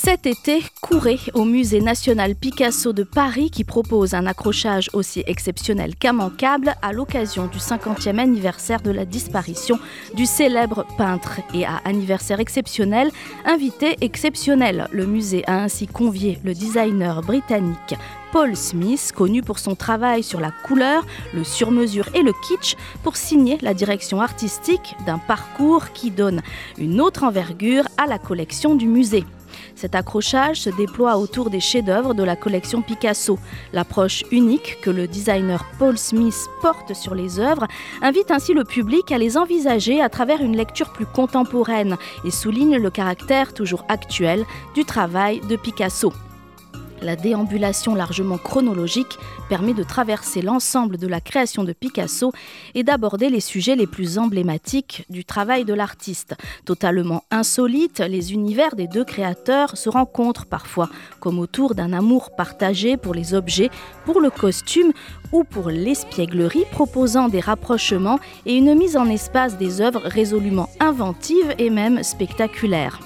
Cet été, courez au Musée national Picasso de Paris qui propose un accrochage aussi exceptionnel qu'immanquable à l'occasion du 50e anniversaire de la disparition du célèbre peintre. Et à anniversaire exceptionnel, invité exceptionnel. Le musée a ainsi convié le designer britannique Paul Smith, connu pour son travail sur la couleur, le sur-mesure et le kitsch, pour signer la direction artistique d'un parcours qui donne une autre envergure à la collection du musée. Cet accrochage se déploie autour des chefs-d'œuvre de la collection Picasso. L'approche unique que le designer Paul Smith porte sur les œuvres invite ainsi le public à les envisager à travers une lecture plus contemporaine et souligne le caractère toujours actuel du travail de Picasso. La déambulation largement chronologique permet de traverser l'ensemble de la création de Picasso et d'aborder les sujets les plus emblématiques du travail de l'artiste. Totalement insolites, les univers des deux créateurs se rencontrent parfois, comme autour d'un amour partagé pour les objets, pour le costume ou pour l'espièglerie, proposant des rapprochements et une mise en espace des œuvres résolument inventives et même spectaculaires.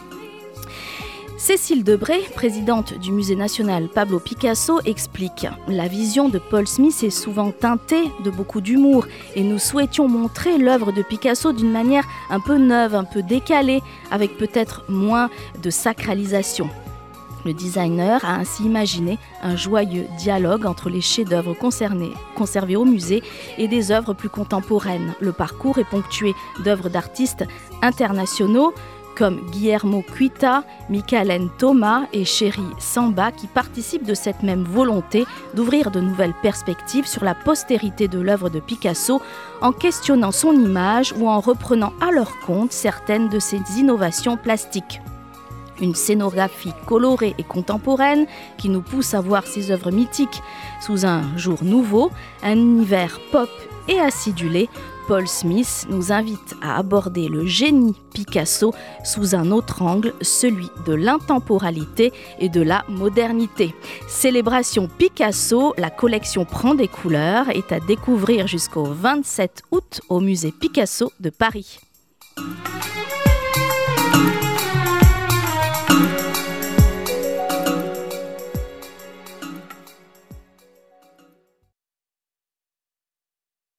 Cécile Debré, présidente du Musée national Pablo Picasso, explique La vision de Paul Smith est souvent teintée de beaucoup d'humour et nous souhaitions montrer l'œuvre de Picasso d'une manière un peu neuve, un peu décalée, avec peut-être moins de sacralisation. Le designer a ainsi imaginé un joyeux dialogue entre les chefs-d'œuvre conservés au musée et des œuvres plus contemporaines. Le parcours est ponctué d'œuvres d'artistes internationaux, comme Guillermo Cuita, Michaelen Thomas et Chéri Samba qui participent de cette même volonté d'ouvrir de nouvelles perspectives sur la postérité de l'œuvre de Picasso en questionnant son image ou en reprenant à leur compte certaines de ses innovations plastiques une scénographie colorée et contemporaine qui nous pousse à voir ses œuvres mythiques sous un jour nouveau, un univers pop et acidulé, Paul Smith nous invite à aborder le génie Picasso sous un autre angle, celui de l'intemporalité et de la modernité. Célébration Picasso, la collection prend des couleurs, est à découvrir jusqu'au 27 août au musée Picasso de Paris.